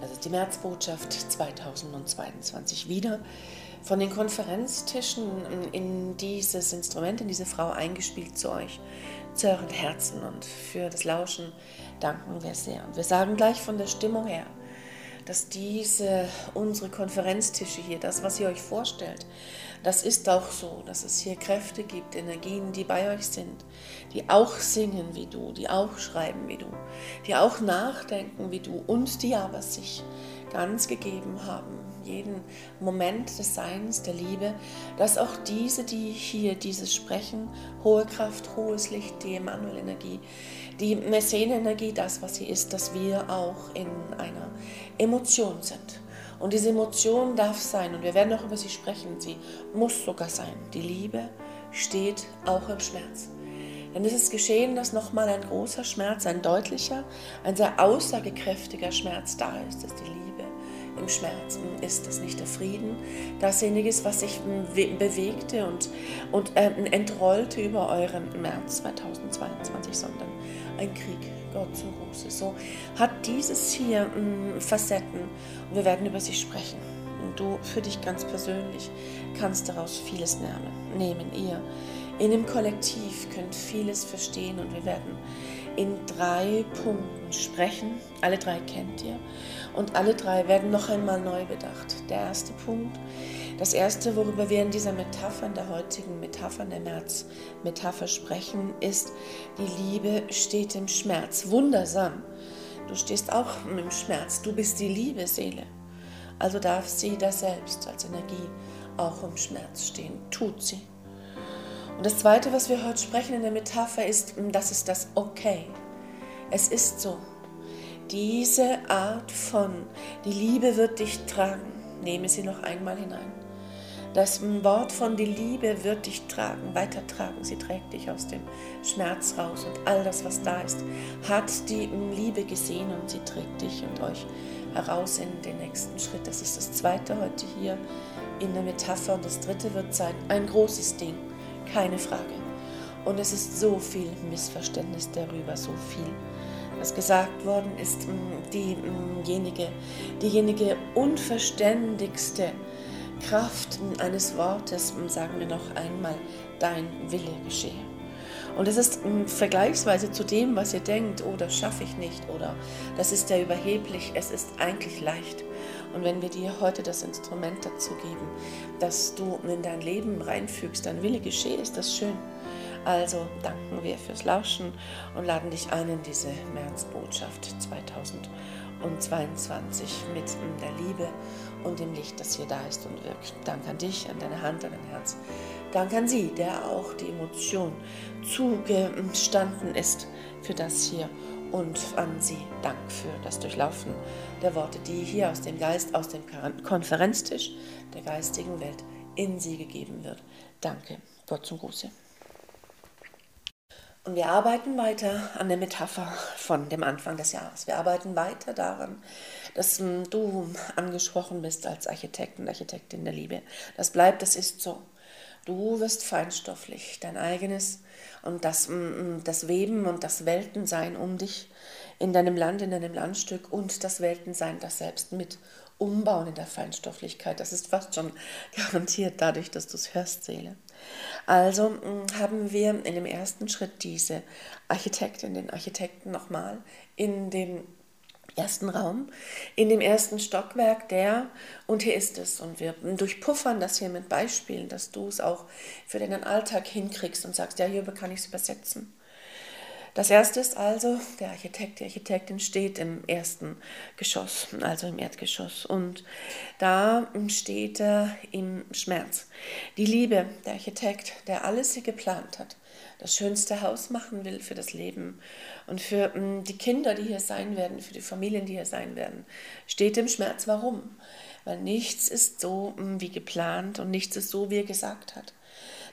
Das ist die Märzbotschaft 2022 wieder von den Konferenztischen in dieses Instrument, in diese Frau eingespielt zu euch, zu euren Herzen und für das Lauschen danken wir sehr. Und wir sagen gleich von der Stimmung her, dass diese, unsere Konferenztische hier, das, was ihr euch vorstellt, das ist auch so, dass es hier Kräfte gibt, Energien, die bei euch sind, die auch singen wie du, die auch schreiben wie du, die auch nachdenken wie du und die aber sich ganz gegeben haben, jeden Moment des Seins, der Liebe, dass auch diese, die hier dieses sprechen, hohe Kraft, hohes Licht, die Emanuel-Energie, die Messene-Energie, das, was sie ist, dass wir auch in einer Emotion sind. Und diese Emotion darf sein, und wir werden auch über sie sprechen, sie muss sogar sein. Die Liebe steht auch im Schmerz. Denn es ist geschehen, dass nochmal ein großer Schmerz, ein deutlicher, ein sehr aussagekräftiger Schmerz da ist, dass die Liebe im Schmerzen ist es nicht der Frieden, dasjenige ist, was sich bewegte und, und äh, entrollte über euren März 2022, sondern ein Krieg, Gott zum Gruße. So hat dieses hier mh, Facetten und wir werden über sie sprechen. Und du für dich ganz persönlich kannst daraus vieles nehmen. Ihr in dem Kollektiv könnt vieles verstehen und wir werden in drei Punkten sprechen. Alle drei kennt ihr. Und alle drei werden noch einmal neu bedacht. Der erste Punkt, das erste, worüber wir in dieser Metapher, in der heutigen Metapher, in der März-Metapher sprechen, ist, die Liebe steht im Schmerz. Wundersam. Du stehst auch im Schmerz. Du bist die Liebe, Seele. Also darf sie da selbst als Energie auch im Schmerz stehen. Tut sie. Und das Zweite, was wir heute sprechen in der Metapher, ist, das ist das Okay. Es ist so. Diese Art von, die Liebe wird dich tragen. Nehme sie noch einmal hinein. Das Wort von die Liebe wird dich tragen, weitertragen. Sie trägt dich aus dem Schmerz raus und all das, was da ist, hat die Liebe gesehen und sie trägt dich und euch heraus in den nächsten Schritt. Das ist das Zweite heute hier in der Metapher und das Dritte wird sein ein großes Ding, keine Frage. Und es ist so viel Missverständnis darüber, so viel was gesagt worden ist, mm, diejenige, diejenige unverständigste Kraft eines Wortes, sagen wir noch einmal, dein Wille geschehe. Und es ist mm, vergleichsweise zu dem, was ihr denkt, oh, schaffe ich nicht oder das ist ja überheblich, es ist eigentlich leicht. Und wenn wir dir heute das Instrument dazu geben, dass du in dein Leben reinfügst, dein Wille geschehe, ist das schön. Also danken wir fürs Lauschen und laden dich ein in diese Märzbotschaft 2022 mit der Liebe und dem Licht, das hier da ist und wirkt. Dank an dich, an deine Hand, an dein Herz. Dank an sie, der auch die Emotion zugestanden ist für das hier und an sie Dank für das Durchlaufen der Worte, die hier aus dem Geist, aus dem Konferenztisch der geistigen Welt in sie gegeben wird. Danke. Gott zum Gruße. Und wir arbeiten weiter an der Metapher von dem Anfang des Jahres. Wir arbeiten weiter daran, dass hm, du angesprochen bist als Architekt und Architektin der Liebe. Das bleibt, das ist so. Du wirst feinstofflich, dein eigenes und das, hm, hm, das Weben und das Weltensein um dich in deinem Land, in deinem Landstück und das Weltensein, das selbst mit umbauen in der Feinstofflichkeit. Das ist fast schon garantiert dadurch, dass du es hörst, Seele. Also mm, haben wir in dem ersten Schritt diese Architektin, den Architekten nochmal in dem ersten Raum, in dem ersten Stockwerk, der, und hier ist es, und wir durchpuffern das hier mit Beispielen, dass du es auch für deinen Alltag hinkriegst und sagst, ja, hier kann ich es übersetzen. Das erste ist also, der Architekt, die Architektin steht im ersten Geschoss, also im Erdgeschoss. Und da steht er im Schmerz. Die Liebe, der Architekt, der alles hier geplant hat, das schönste Haus machen will für das Leben und für mm, die Kinder, die hier sein werden, für die Familien, die hier sein werden, steht im Schmerz. Warum? Weil nichts ist so mm, wie geplant und nichts ist so, wie er gesagt hat.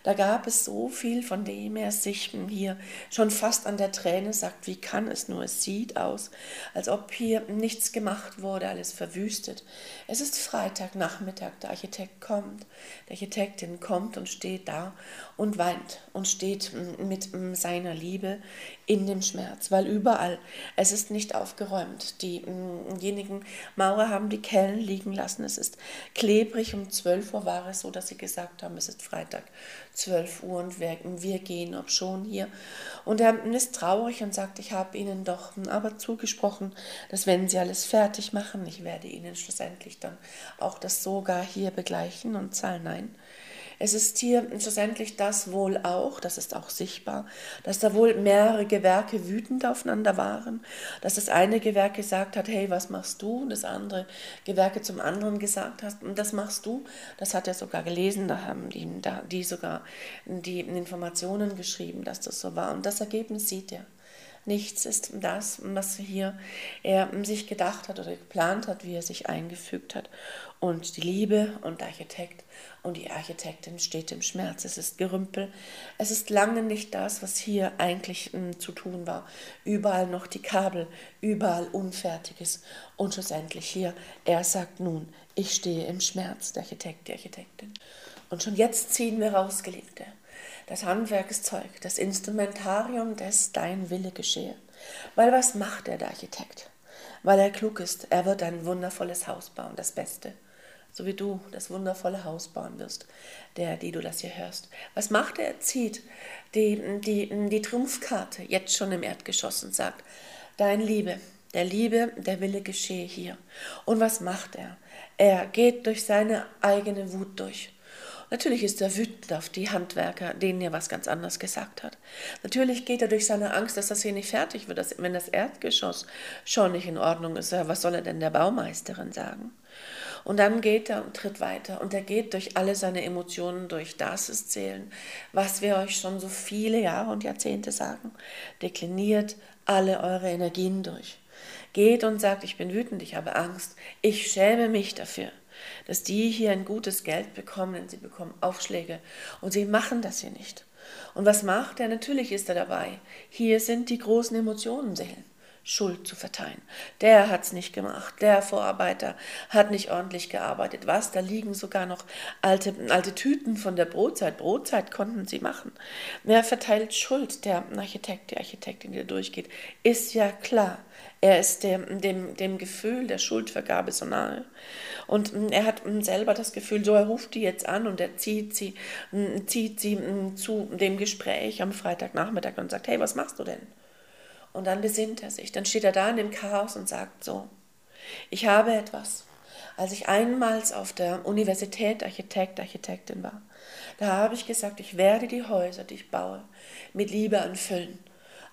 Da gab es so viel, von dem er sich hier schon fast an der Träne sagt, wie kann es nur? Es sieht aus, als ob hier nichts gemacht wurde, alles verwüstet. Es ist Freitagnachmittag, der Architekt kommt, die Architektin kommt und steht da und weint und steht mit seiner Liebe in dem Schmerz, weil überall, es ist nicht aufgeräumt. Diejenigen Maurer haben die Kellen liegen lassen, es ist klebrig, um 12 Uhr war es so, dass sie gesagt haben, es ist Freitag, 12 Uhr und wir, wir gehen ob schon hier. Und er ist traurig und sagt, ich habe Ihnen doch aber zugesprochen, dass wenn Sie alles fertig machen, ich werde Ihnen schlussendlich dann auch das sogar hier begleichen und zahlen. Nein, es ist hier schlussendlich das wohl auch, das ist auch sichtbar, dass da wohl mehrere Gewerke wütend aufeinander waren, dass das eine Gewerk gesagt hat, hey, was machst du? Und das andere Gewerke zum anderen gesagt hat, und das machst du. Das hat er sogar gelesen, da haben die, die sogar die Informationen geschrieben, dass das so war. Und das Ergebnis sieht er. Nichts ist das, was hier er sich gedacht hat oder geplant hat, wie er sich eingefügt hat. Und die Liebe und der Architekt und die Architektin steht im Schmerz. Es ist Gerümpel. Es ist lange nicht das, was hier eigentlich m, hm, zu tun war. Überall noch die Kabel, überall Unfertiges. Und schlussendlich hier, er sagt nun, ich stehe im Schmerz, der Architekt, die Architektin. Und schon jetzt ziehen wir raus, Geliebte das Handwerkszeug, das Instrumentarium, das dein Wille geschehe. Weil was macht er, der Architekt? Weil er klug ist, er wird ein wundervolles Haus bauen, das Beste. So wie du das wundervolle Haus bauen wirst, der, die du das hier hörst. Was macht er? Er zieht die, die, die Trumpfkarte jetzt schon im Erdgeschoss und sagt, dein Liebe, der Liebe, der Wille geschehe hier. Und was macht er? Er geht durch seine eigene Wut durch. Natürlich ist er wütend auf die Handwerker, denen er was ganz anderes gesagt hat. Natürlich geht er durch seine Angst, dass das hier nicht fertig wird, dass, wenn das Erdgeschoss schon nicht in Ordnung ist. Was soll er denn der Baumeisterin sagen? Und dann geht er und tritt weiter und er geht durch alle seine Emotionen durch. Das ist Zählen, was wir euch schon so viele Jahre und Jahrzehnte sagen. Dekliniert alle eure Energien durch. Geht und sagt, ich bin wütend, ich habe Angst, ich schäme mich dafür dass die hier ein gutes Geld bekommen, denn sie bekommen Aufschläge und sie machen das hier nicht. Und was macht er? Natürlich ist er dabei. Hier sind die großen Emotionen Seelen. Schuld zu verteilen. Der hat es nicht gemacht, der Vorarbeiter hat nicht ordentlich gearbeitet. Was? Da liegen sogar noch alte, alte Tüten von der Brotzeit. Brotzeit konnten sie machen. Wer verteilt Schuld? Der Architekt, die Architektin, die da durchgeht. Ist ja klar. Er ist dem, dem, dem Gefühl der Schuldvergabe so nahe. Und mm, er hat mm, selber das Gefühl, so er ruft die jetzt an und er zieht sie, mm, zieht sie zu dem Gespräch am Freitagnachmittag und sagt, hey, was machst du denn? Und dann besinnt er sich. Dann steht er da in dem Chaos und sagt so, ich habe etwas. Als ich einmals auf der Universität Architekt, Architektin war, da habe ich gesagt, ich werde die Häuser, die ich baue, mit Liebe anfüllen.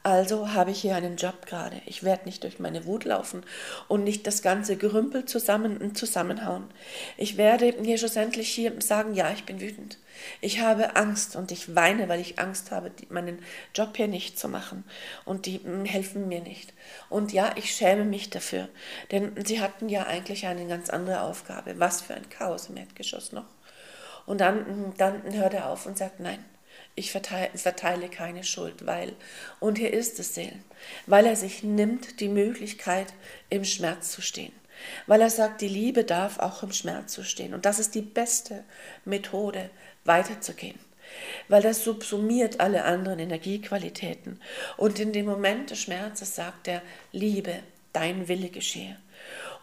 Also habe ich hier einen Job gerade. Ich werde nicht durch meine Wut laufen und nicht das ganze Gerümpel zusammen, zusammenhauen. Ich werde hier schlussendlich hier sagen, ja, ich bin wütend. Ich habe Angst und ich weine, weil ich Angst habe, meinen Job hier nicht zu machen. Und die hm, helfen mir nicht. Und ja, ich schäme mich dafür, denn sie hatten ja eigentlich eine ganz andere Aufgabe. Was für ein Chaos im Erdgeschoss noch. Und dann, hm, dann hört er auf und sagt, nein, ich verteile, keine Schuld, weil, und hier ist es Seelen, weil er sich nimmt die Möglichkeit, im Schmerz zu stehen. Weil er sagt, die Liebe darf auch im Schmerz zu stehen. Und das ist die beste Methode, weiterzugehen. Weil das subsumiert alle anderen Energiequalitäten. Und in dem Moment des Schmerzes sagt er, Liebe, dein Wille geschehe.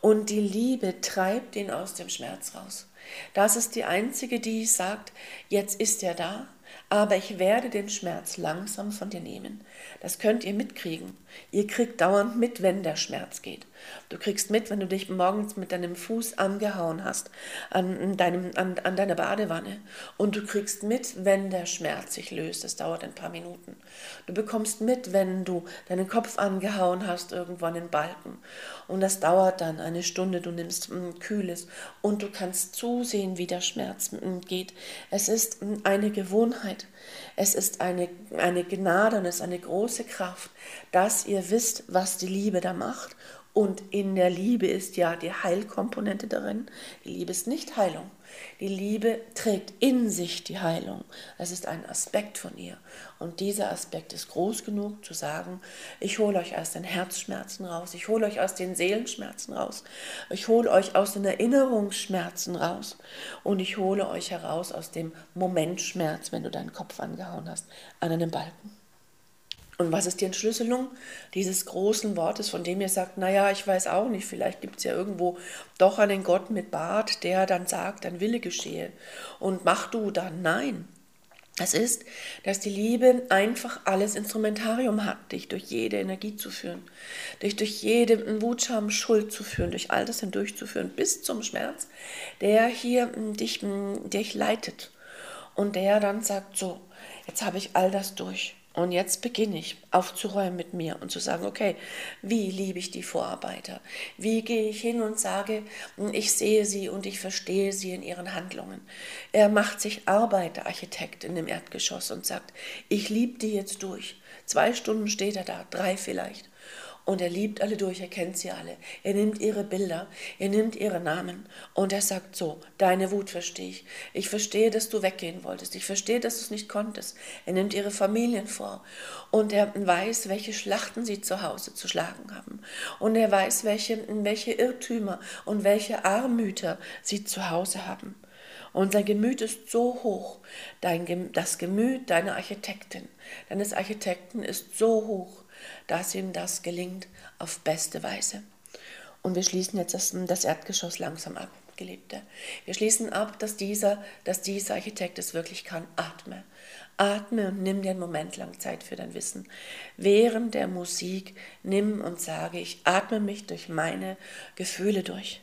Und die Liebe treibt ihn aus dem Schmerz raus. Das ist die einzige, die sagt, jetzt ist er da, aber ich werde den Schmerz langsam von dir nehmen. Das könnt ihr mitkriegen. Ihr kriegt dauernd mit, wenn der Schmerz geht. Du kriegst mit, wenn du dich morgens mit deinem Fuß angehauen hast an, deinem, an, an deiner Badewanne. Und du kriegst mit, wenn der Schmerz sich löst. Das dauert ein paar Minuten. Du bekommst mit, wenn du deinen Kopf angehauen hast irgendwo an den Balken. Und das dauert dann eine Stunde. Du nimmst m, Kühles und du kannst zusehen, wie der Schmerz m, mm, geht. Es ist m, mm, eine Gewohnheit. Es ist eine, eine Gnade und es ist eine große Kraft, dass ihr wisst, was die Liebe da macht und in der Liebe ist ja die Heilkomponente darin. Die Liebe ist nicht Heilung. Die Liebe trägt in sich die Heilung. Das ist ein Aspekt von ihr. Und dieser Aspekt ist groß genug zu sagen, ich hole euch aus den Herzschmerzen raus, ich hole euch aus den Seelenschmerzen raus, ich hole euch aus den Erinnerungsschmerzen raus und ich hole euch heraus aus dem Momentschmerz, wenn du deinen Kopf angehauen hast, an einem Balken. Und was ist die Entschlüsselung dieses großen Wortes, von dem ihr sagt, naja, ich weiß auch nicht, vielleicht gibt es ja irgendwo doch einen Gott mit Bart, der dann sagt, dein Wille geschehe und mach du dann. Nein. Es ist, dass die Liebe einfach alles Instrumentarium hat, dich durch jede Energie zu führen, dich durch jede Wutscham, Schuld zu führen, durch all das hindurchzuführen, bis zum Schmerz, der hier dich, dich leitet und der dann sagt, so, jetzt habe ich all das durch und jetzt beginne ich aufzuräumen mit mir und zu sagen, okay, wie liebe ich die Vorarbeiter? Wie gehe ich hin und sage, ich sehe sie und ich verstehe sie in ihren Handlungen? Er macht sich Arbeiterarchitekt in dem Erdgeschoss und sagt, ich liebe die jetzt durch. Zwei Stunden steht er da, drei vielleicht. Und er liebt alle durch, er kennt sie alle. Er nimmt ihre Bilder, er nimmt ihre Namen und er sagt so, deine Wut verstehe ich. Ich verstehe, dass du weggehen wolltest. Ich verstehe, dass du es nicht konntest. Er nimmt ihre Familien vor und er weiß, welche Schlachten sie zu Hause zu schlagen haben. Und er weiß, welche, welche Irrtümer und welche Armüter sie zu Hause haben. Und sein Gemüt ist so hoch, dein, das Gemüt deiner Architektin, deines Architekten ist so hoch, dass ihm das gelingt auf beste Weise. Und wir schließen jetzt das, das Erdgeschoss langsam ab, Geliebte. Wir schließen ab, dass dieser, dass dieser Architekt es wirklich kann. Atme. Atme und nimm dir einen Moment lang Zeit für dein Wissen. Während der Musik nimm und sage, ich atme mich durch meine Gefühle durch.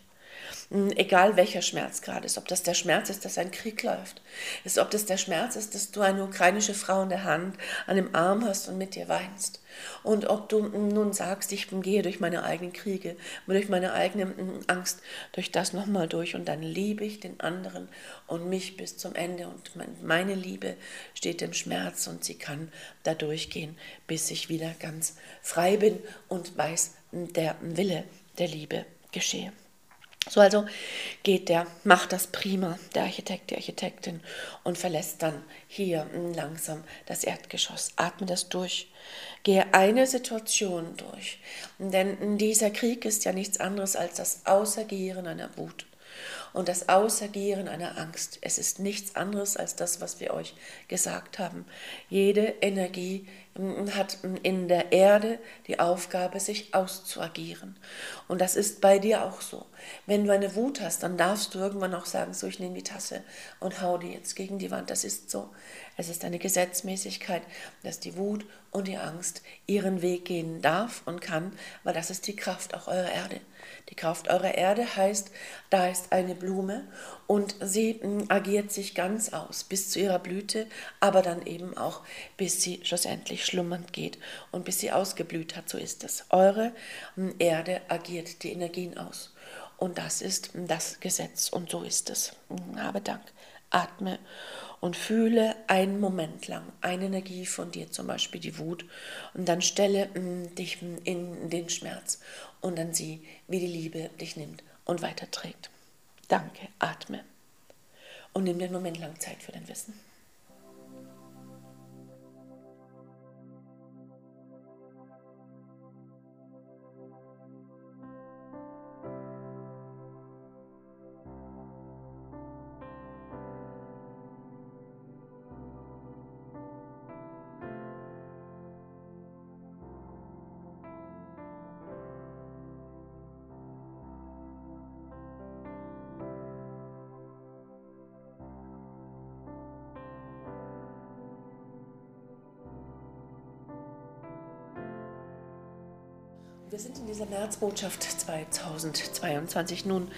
Hm, egal welcher Schmerz gerade ist, ob das der Schmerz ist, dass ein Krieg läuft, ist, ob das der Schmerz ist, dass du eine ukrainische Frau in der Hand an dem Arm hast und mit dir weinst. Und ob du nun sagst, ich gehe durch meine eigenen Kriege, durch meine eigene hm, Angst, durch das nochmal durch und dann liebe ich den anderen und mich bis zum Ende und meine Liebe steht im Schmerz und sie kann da durchgehen, bis ich wieder ganz frei bin und weiß, der Wille der Liebe geschehe. So also geht der, macht das prima, der Architekt, die Architektin und verlässt dann hier langsam das Erdgeschoss. Atme das durch. Gehe eine Situation durch. Denn dieser Krieg ist ja nichts anderes als das Außergieren einer Wut und das Außergieren einer Angst. Es ist nichts anderes als das, was wir euch gesagt haben. Jede Energie hat in der Erde die Aufgabe, sich auszuagieren. Und das ist bei dir auch so. Wenn du eine Wut hast, dann darfst du irgendwann auch sagen, so ich nehme die Tasse und hau die jetzt gegen die Wand. Das ist so. Es ist eine Gesetzmäßigkeit, dass die Wut und die Angst ihren Weg gehen darf und kann, weil das ist die Kraft auch eurer Erde. Die Kraft eurer Erde heißt, da ist eine Blume und sie hm, agiert sich ganz aus bis zu ihrer Blüte, aber dann eben auch bis sie schlussendlich schlummernd geht und bis sie ausgeblüht hat. So ist es. Eure hm, Erde agiert die Energien aus. Und das ist hm, das Gesetz und so ist es. Habe Dank. Atme und fühle einen Moment lang eine Energie von dir, zum Beispiel die Wut, und dann stelle dich in den Schmerz und dann sieh, wie die Liebe dich nimmt und weiterträgt. Danke, atme und nimm dir einen Moment lang Zeit für dein Wissen. Märzbotschaft 2022 nun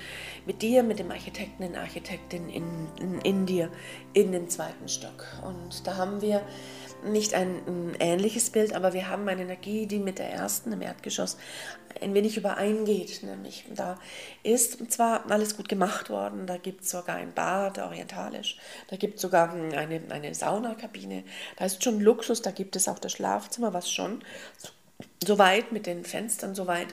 mit dir, mit dem Architekten, den Architektin in, in, in dir, in den zweiten Stock. Und da haben wir nicht ein, ein, ähnliches Bild, aber wir haben eine Energie, die mit der ersten im Erdgeschoss ein wenig übereingeht. Nämlich da ist zwar alles gut gemacht worden, da gibt es sogar ein Bad, orientalisch, da gibt es sogar eine, eine Saunakabine, da ist schon Luxus, da gibt es auch das Schlafzimmer, was schon soweit mit den Fenstern, soweit,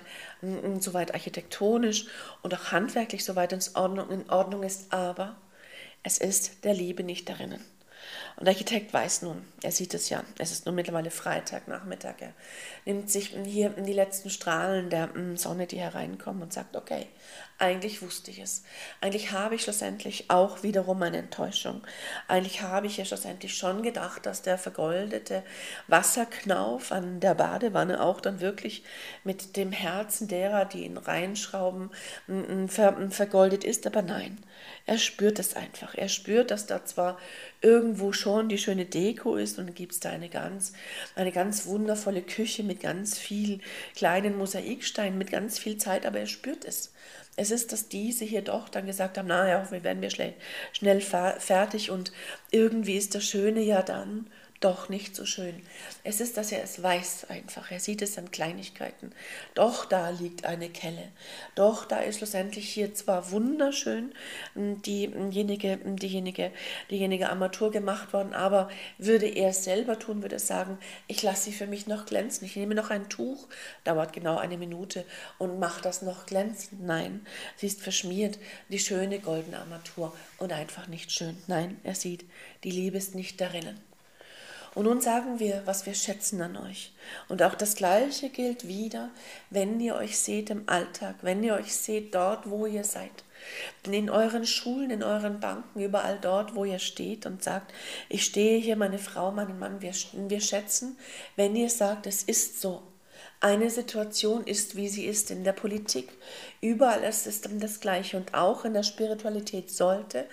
soweit architektonisch und auch handwerklich soweit in Ordnung, in Ordnung ist, aber Es ist der Liebe nicht darinnen. Und der Architekt weiß nun, er sieht es ja, es ist nun mittlerweile Freitagnachmittag, er nimmt sich hier die letzten Strahlen der mm, Sonne, die hereinkommen und sagt, okay, eigentlich wusste ich es. Eigentlich habe ich schlussendlich auch wiederum eine Enttäuschung. Eigentlich habe ich ja schlussendlich schon gedacht, dass der vergoldete Wasserknauf an der Badewanne auch dann wirklich mit dem Herzen derer, die ihn reinschrauben, vergoldet ist. Aber nein, er spürt es einfach. Er spürt, dass da zwar irgendwo schon die schöne Deko ist und gibt es da eine ganz, eine ganz wundervolle Küche mit ganz viel kleinen Mosaiksteinen, mit ganz viel Zeit, aber er spürt es. Es ist, dass diese hier doch dann gesagt haben, naja, wir werden wir schnell, schnell fertig und irgendwie ist das Schöne ja dann, doch nicht so schön. Es ist, dass er es weiß einfach. Er sieht es an Kleinigkeiten. Doch da liegt eine Kelle. Doch da ist schlussendlich hier zwar wunderschön diejenige, diejenige, diejenige Armatur gemacht worden, aber würde er es selber tun, würde er sagen, ich lasse sie für mich noch glänzen. Ich nehme noch ein Tuch, dauert genau eine Minute und mache das noch glänzend. Nein, sie ist verschmiert, die schöne goldene Armatur und einfach nicht schön. Nein, er sieht, die Liebe ist nicht darinnen. Und nun sagen wir, was wir schätzen an euch. Und auch das Gleiche gilt wieder, wenn ihr euch seht im Alltag, wenn ihr euch seht dort, wo ihr seid. In euren Schulen, in euren Banken, überall dort, wo ihr steht und sagt, ich stehe hier, meine Frau, meinen Mann, wir, wir schätzen, wenn ihr sagt, es ist so, eine Situation ist, wie sie ist in der Politik. Überall ist es dann das Gleiche. Und auch in der Spiritualität sollte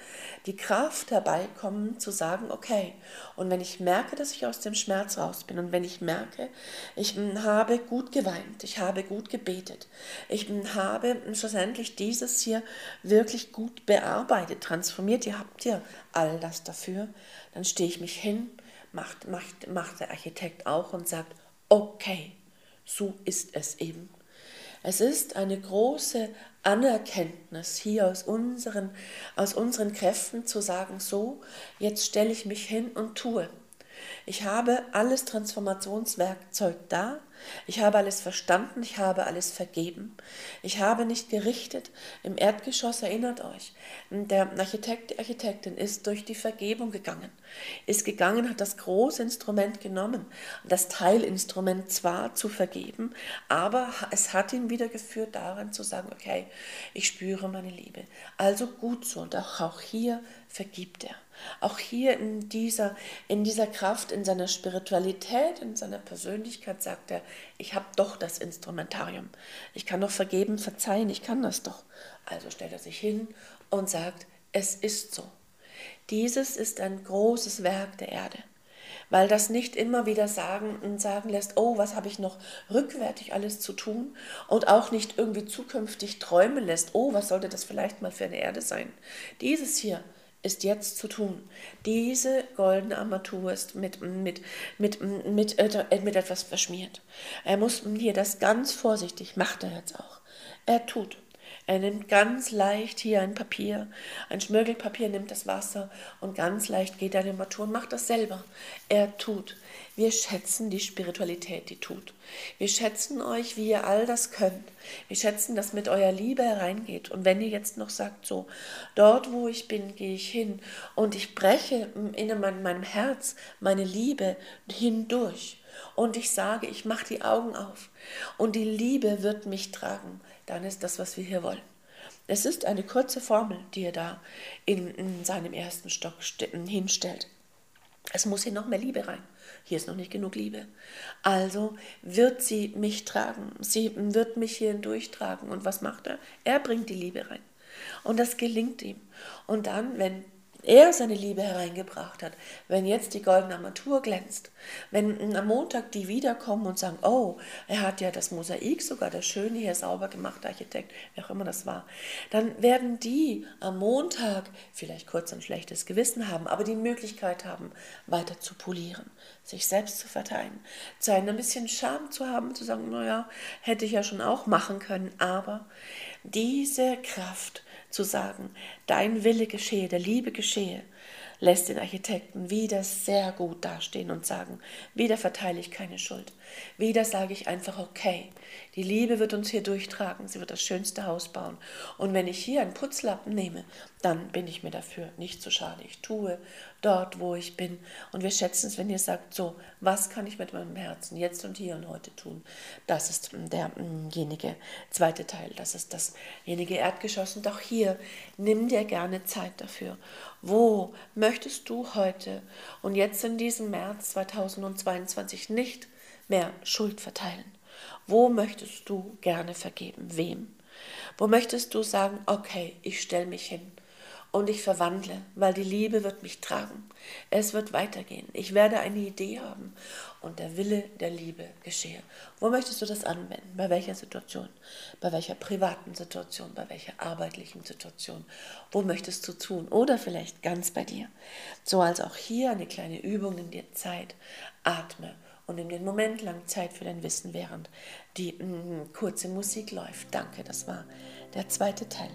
die Kraft herbeikommen, zu sagen, okay, und wenn ich merke, dass ich aus dem Schmerz raus bin und wenn ich merke, ich hm, habe gut geweint, ich habe gut gebetet, ich hm, habe schlussendlich dieses hier wirklich gut bearbeitet, transformiert, ihr habt ja all das dafür, dann stehe ich mich hin, macht, macht, macht der Architekt auch und sagt, okay, so ist es eben. Es ist eine große Anerkenntnis hier aus unseren, aus unseren Kräften zu sagen, so, jetzt stelle ich mich hin und tue. Ich habe alles Transformationswerkzeug da. Ich habe alles verstanden. Ich habe alles vergeben. Ich habe nicht gerichtet. Im Erdgeschoss erinnert euch, der Architekt, die Architektin ist durch die Vergebung gegangen. Ist gegangen, hat das große Instrument genommen. Das Teilinstrument zwar zu vergeben, aber es hat ihn wieder geführt daran zu sagen, okay, ich spüre meine Liebe. Also gut so. Und auch, auch hier vergibt er. Auch hier in dieser, in dieser Kraft, in seiner Spiritualität, in seiner Persönlichkeit sagt er, ich habe doch das Instrumentarium. Ich kann doch vergeben, verzeihen, ich kann das doch. Also stellt er sich hin und sagt, es ist so. Dieses ist ein großes Werk der Erde, weil das nicht immer wieder sagen und sagen lässt, oh, was habe ich noch rückwärtig alles zu tun und auch nicht irgendwie zukünftig träumen lässt, oh, was sollte das vielleicht mal für eine Erde sein. Dieses hier ist jetzt zu tun. Diese goldene Armatur ist mit, mit, mit, mit, äh, mit etwas verschmiert. Er muss hier das ganz vorsichtig, macht er jetzt auch. Er tut. Er nimmt ganz leicht hier ein Papier, ein Schmirgelpapier, nimmt das Wasser und ganz leicht geht er in die Matur und macht das selber. Er tut. Wir schätzen die Spiritualität, die tut. Wir schätzen euch, wie ihr all das könnt. Wir schätzen, dass mit eurer Liebe hereingeht. Und wenn ihr jetzt noch sagt, so, dort wo ich bin, gehe ich hin und ich breche in meinem Herz meine Liebe hindurch. Und ich sage, ich mache die Augen auf und die Liebe wird mich tragen dann ist das, was wir hier wollen. Es ist eine kurze Formel, die er da in, in seinem ersten Stock hinstellt. Es muss hier noch mehr Liebe rein. Hier ist noch nicht genug Liebe. Also wird sie mich tragen. Sie wird mich hier durchtragen. Und was macht er? Er bringt die Liebe rein. Und das gelingt ihm. Und dann, wenn er seine Liebe hereingebracht hat, wenn jetzt die goldene Armatur glänzt, wenn am Montag die wiederkommen und sagen, oh, er hat ja das Mosaik sogar, das Schöne hier sauber gemacht, Architekt, wie auch immer das war, dann werden die am Montag vielleicht kurz ein schlechtes Gewissen haben, aber die Möglichkeit haben, weiter zu polieren, sich selbst zu verteilen, zu ein bisschen Scham zu haben, zu sagen, naja, hätte ich ja schon auch machen können, aber diese Kraft, zu sagen, dein Wille geschehe, der Liebe geschehe, lässt den Architekten wieder sehr gut dastehen und sagen, wieder verteile ich keine Schuld. Wieder sage ich einfach, okay, die Liebe wird uns hier durchtragen, sie wird das schönste Haus bauen. Und wenn ich hier einen Putzlappen nehme, dann bin ich mir dafür nicht so schade. Ich tue dort, wo ich bin. Und wir schätzen es, wenn ihr sagt, so, was kann ich mit meinem Herzen jetzt und hier und heute tun? Das ist derjenige zweite Teil, das ist dasjenige Erdgeschoss. Und auch hier, nimm dir gerne Zeit dafür. Wo möchtest du heute und jetzt in diesem März 2022 nicht mehr Schuld verteilen? Wo möchtest du gerne vergeben? Wem? Wo möchtest du sagen, okay, ich stelle mich hin und ich verwandle, weil die Liebe wird mich tragen. Es wird weitergehen. Ich werde eine Idee haben und der Wille der Liebe geschehe. Wo möchtest du das anwenden? Bei welcher Situation? Bei welcher privaten Situation? Bei welcher arbeitlichen Situation? Wo möchtest du tun? Oder vielleicht ganz bei dir. So als auch hier eine kleine Übung in dir Zeit. Atme und nimm den Moment lang Zeit für dein Wissen, während die mh, mm, kurze Musik läuft. Danke, das war der zweite Teil.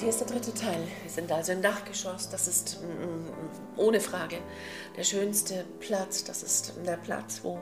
Und hier ist der dritte Teil. Wir sind also im Dachgeschoss. Das ist mm, mm, ohne Frage der schönste Platz. Das ist der Platz, wo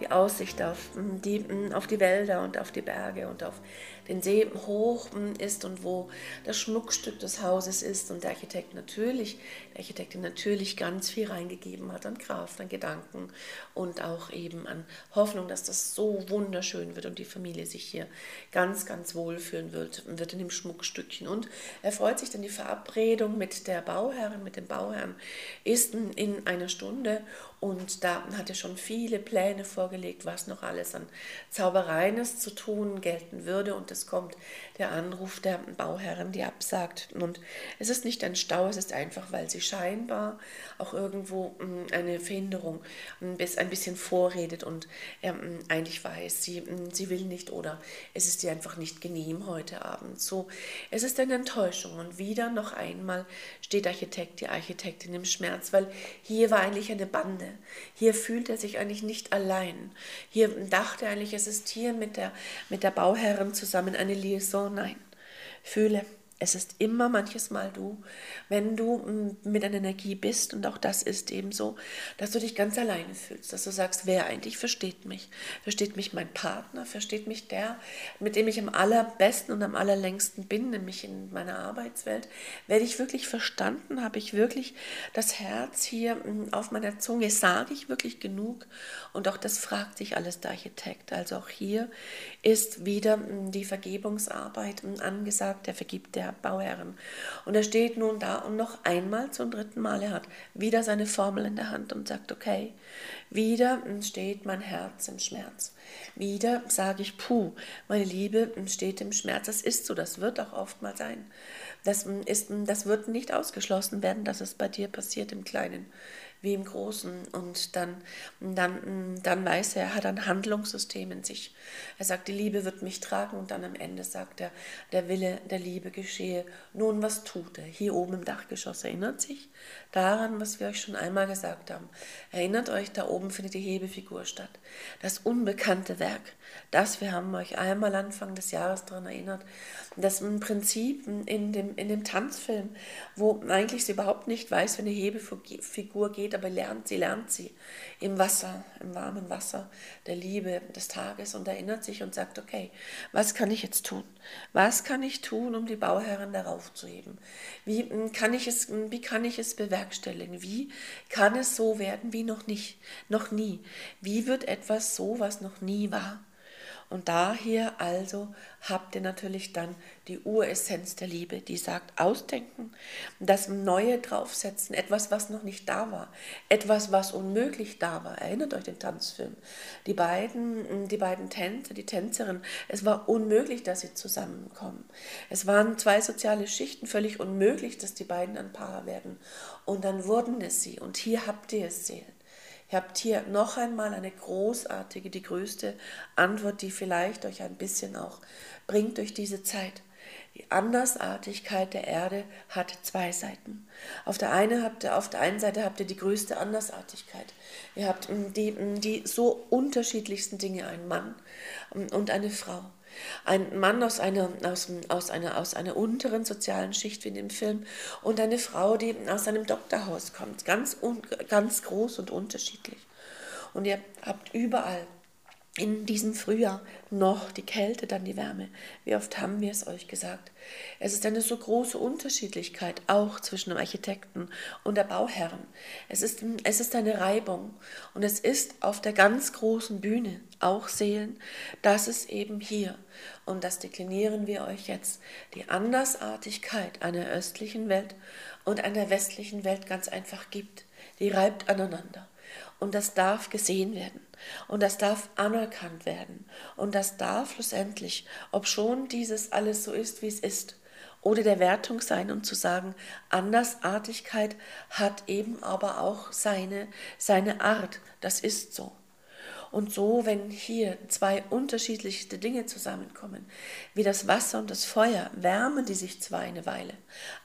die Aussicht auf mm, die, auf die Wälder und auf die Berge und auf den See hoch ist und wo das Schmuckstück des Hauses ist und der Architekt natürlich, der Architektin natürlich ganz viel reingegeben hat an Kraft, an Gedanken und auch eben an Hoffnung, dass das so wunderschön wird und die Familie sich hier ganz, ganz wohl fühlen wird, wird in dem Schmuckstückchen. Und er freut sich, denn die Verabredung mit der Bauherrin, mit dem Bauherrn ist in einer Stunde und da hat er schon viele Pläne vorgelegt, was noch alles an Zaubereines zu tun gelten würde. Und es kommt der Anruf der Bauherrin, die absagt. Und es ist nicht ein Stau, es ist einfach, weil sie scheinbar auch irgendwo hm, eine Verhinderung hm, ein bisschen vorredet und hm, eigentlich weiß, sie, sie will nicht oder es ist ihr einfach nicht genehm heute Abend. So, es ist eine Enttäuschung. Und wieder noch einmal steht Architekt, die Architektin im Schmerz, weil hier war eigentlich eine Bande hier fühlt er sich eigentlich nicht allein. Hier dachte er eigentlich, es ist hier mit der, mit der Bauherrin zusammen eine Liaison. Nein, fühle, es ist immer manches Mal du, wenn du mm, mit einer Energie bist, und auch das ist eben so, dass du dich ganz alleine fühlst, dass du sagst, wer eigentlich versteht mich? Versteht mich mein Partner? Versteht mich der, mit dem ich am allerbesten und am allerlängsten bin, nämlich in meiner Arbeitswelt? Werde ich wirklich verstanden? Habe ich wirklich das Herz hier mm, auf meiner Zunge? Sage ich wirklich genug? Und auch das fragt sich alles der Architekt. Also auch hier ist wieder mm, die Vergebungsarbeit angesagt, der vergibt der Bauherren. Und er steht nun da und noch einmal zum dritten Mal, er hat wieder seine Formel in der Hand und sagt, okay, wieder steht mein Herz im Schmerz. Wieder sage ich, puh, meine Liebe steht im Schmerz. Das ist so, das wird auch oft mal sein. Das, ist, das wird nicht ausgeschlossen werden, dass es bei dir passiert im Kleinen wie im Großen. Und dann, dann, dann weiß er, er hat ein Handlungssystem in sich. Er sagt, die Liebe wird mich tragen und dann am Ende sagt er, der Wille der Liebe geschehe. Nun, was tut er? Hier oben im Dachgeschoss erinnert sich daran, was wir euch schon einmal gesagt haben. Erinnert euch, da oben findet die Hebefigur statt. Das unbekannte Werk, das wir haben euch einmal Anfang des Jahres daran erinnert, das im Prinzip in dem, in dem Tanzfilm, wo eigentlich sie überhaupt nicht weiß, wenn eine Hebefigur geht, geht, aber lernt sie, lernt sie im Wasser, im warmen Wasser der Liebe des Tages und erinnert sich und sagt, okay, was kann ich jetzt tun? Was kann ich tun, um die Bauherren darauf zu heben? Wie hm, kann ich es, hm, wie kann ich es bewerkstelligen? Wie kann es so werden wie noch nicht, noch nie? Wie wird etwas so, was noch nie war? Und daher also habt ihr natürlich dann die Uressenz der Liebe, die sagt, ausdenken, das Neue draufsetzen, etwas, was noch nicht da war, etwas, was unmöglich da war. Erinnert euch den Tanzfilm. Die beiden, die beiden Tänzer, die Tänzerin, es war unmöglich, dass sie zusammenkommen. Es waren zwei soziale Schichten, völlig unmöglich, dass die beiden ein Paar werden. Und dann wurden es sie. Und hier habt ihr es Seelen. Ihr habt hier noch einmal eine großartige, die größte Antwort, die vielleicht euch ein bisschen auch bringt durch diese Zeit. Die Andersartigkeit der Erde hat zwei Seiten. Auf der, eine habt ihr, auf der einen Seite habt ihr die größte Andersartigkeit. Ihr habt mm, die, mm, die so unterschiedlichsten Dinge, ein Mann mm, und eine Frau. Ein Mann aus einer, aus, aus, einer, aus einer unteren sozialen Schicht wie in dem Film und eine Frau, die aus einem Doktorhaus kommt. Ganz, ganz groß und unterschiedlich. Und ihr habt überall in diesem Frühjahr noch die Kälte, dann die Wärme. Wie oft haben wir es euch gesagt? Es ist eine so große Unterschiedlichkeit auch zwischen dem Architekten und der Bauherren. Es ist, es ist eine Reibung und es ist auf der ganz großen Bühne auch Seelen, dass es eben hier, und das deklinieren wir euch jetzt, die Andersartigkeit einer östlichen Welt und einer westlichen Welt ganz einfach gibt. Die reibt aneinander. Und das darf gesehen werden. Und das darf anerkannt werden. Und das darf schlussendlich, ob schon dieses alles so ist, wie es ist, oder der Wertung sein und zu sagen, Andersartigkeit hat eben aber auch seine, seine Art. Das ist so. Und so, wenn hier zwei unterschiedlichste Dinge zusammenkommen, wie das Wasser und das Feuer, wärmen die sich zwar eine Weile,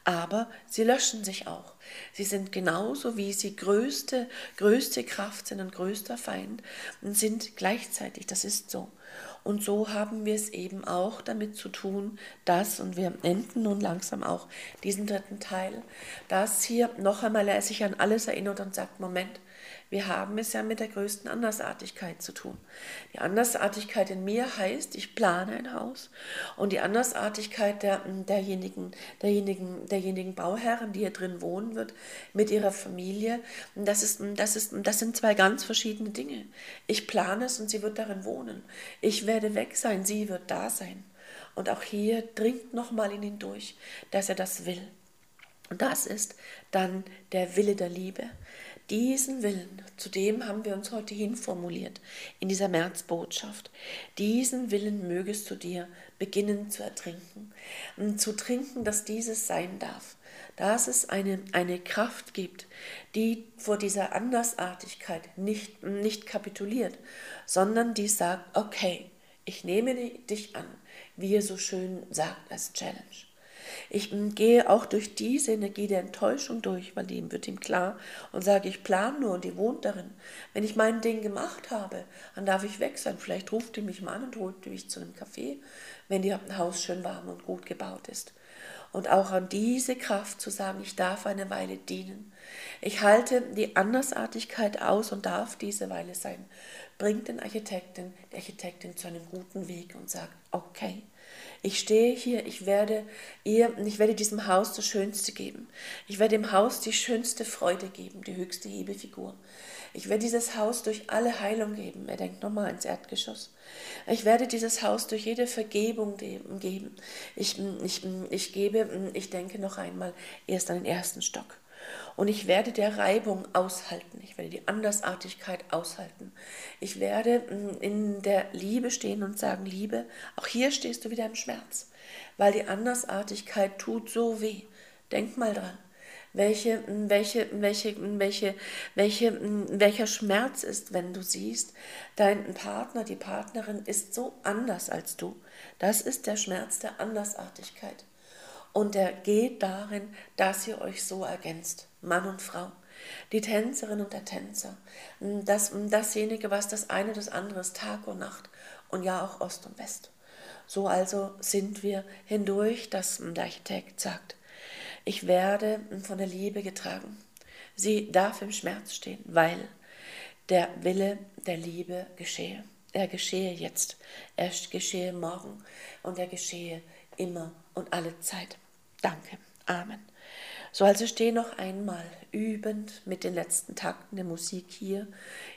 aber sie löschen sich auch. Sie sind genauso wie sie größte, größte Kraft sind und größter Feind und sind gleichzeitig. Das ist so. Und so haben wir es eben auch damit zu tun, dass, und wir enden nun langsam auch diesen dritten Teil, dass hier noch einmal er sich an alles erinnert und sagt, Moment, wir haben es ja mit der größten Andersartigkeit zu tun. Die Andersartigkeit in mir heißt, ich plane ein Haus und die Andersartigkeit der, derjenigen, derjenigen, derjenigen Bauherren, die hier drin wohnen wird, mit ihrer Familie, das, ist, das, ist, das sind zwei ganz verschiedene Dinge. Ich plane es und sie wird darin wohnen. Ich werde weg sein, sie wird da sein. Und auch hier dringt nochmal in ihn durch, dass er das will. Und das ist dann der Wille der Liebe. Diesen Willen, zu dem haben wir uns heute hinformuliert in dieser Märzbotschaft. Diesen Willen mögest du dir beginnen zu ertrinken. Zu trinken, dass dieses sein darf. Dass es eine, eine Kraft gibt, die vor dieser Andersartigkeit nicht, nicht kapituliert, sondern die sagt, okay, ich nehme dich an, wie ihr so schön sagt als Challenge. Ich gehe auch durch diese Energie der Enttäuschung durch, weil dem wird ihm klar und sage, ich plane nur und die wohnt darin. Wenn ich mein Ding gemacht habe, dann darf ich weg sein. Vielleicht ruft die mich mal an und holt mich zu einem Café, wenn ihr Haus schön warm und gut gebaut ist. Und auch an diese Kraft zu sagen, ich darf eine Weile dienen. Ich halte die Andersartigkeit aus und darf diese Weile sein. Bringt den Architekten, die Architektin zu einem guten Weg und sagt, okay, ich stehe hier, ich werde ihr, ich werde diesem Haus das Schönste geben. Ich werde dem Haus die schönste Freude geben, die höchste Hebefigur. Ich werde dieses Haus durch alle Heilung geben. Er denkt nochmal ins Erdgeschoss. Ich werde dieses Haus durch jede Vergebung geben. Ich, ich, ich gebe, ich denke noch einmal erst an den ersten Stock. Und ich werde der Reibung aushalten. Ich werde die Andersartigkeit aushalten. Ich werde mm, in der Liebe stehen und sagen, Liebe, auch hier stehst du wieder im Schmerz, weil die Andersartigkeit tut so weh. Denk mal dran. Welche, mm, welche, welche, mm, welche, welche, welcher Schmerz ist, wenn du siehst, dein Partner, die Partnerin ist so anders als du. Das ist der Schmerz der Andersartigkeit. Und er geht darin, dass ihr euch so ergänzt, Mann und Frau. Die Tänzerin und der Tänzer, das, dasjenige, was das eine das andere ist, Tag und Nacht und ja auch Ost und West. So also sind wir hindurch, dass der Architekt sagt, ich werde von der Liebe getragen. Sie darf im Schmerz stehen, weil der Wille der Liebe geschehe. Er geschehe jetzt, er geschehe morgen und er geschehe immer und alle Zeit. Danke. Amen. So also stehe noch einmal übend mit den letzten Takten der Musik hier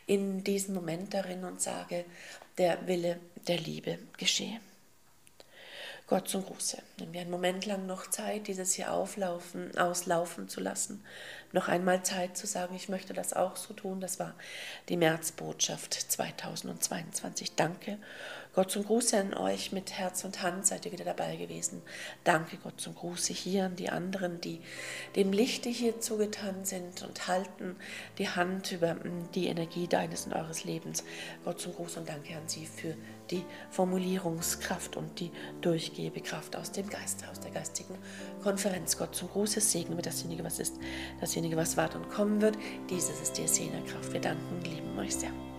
in diesem Moment darin und sage, der Wille der Liebe geschehe. Gott zum Gruße. Nimm dir einen Moment lang noch Zeit, dieses hier auflaufen, auslaufen zu lassen. Noch einmal Zeit zu sagen, ich möchte das auch so tun. Das war die Märzbotschaft 2022. Danke Gott zum Gruße an euch mit Herz und Hand seid ihr wieder dabei gewesen. Danke Gott zum Gruße hier an die anderen, die dem Lichte hier zugetan sind und halten die Hand über mm, die Energie deines und eures Lebens. Gott zum Gruß und danke an Sie für die Formulierungskraft und die Durchgebekraft aus dem Geist, aus der geistigen Konferenz. Gott zum Gruße segne mit dasjenige, was ist, dasjenige, was wart und kommen wird. Dieses ist die Essener Kraft. Wir danken, lieben euch sehr.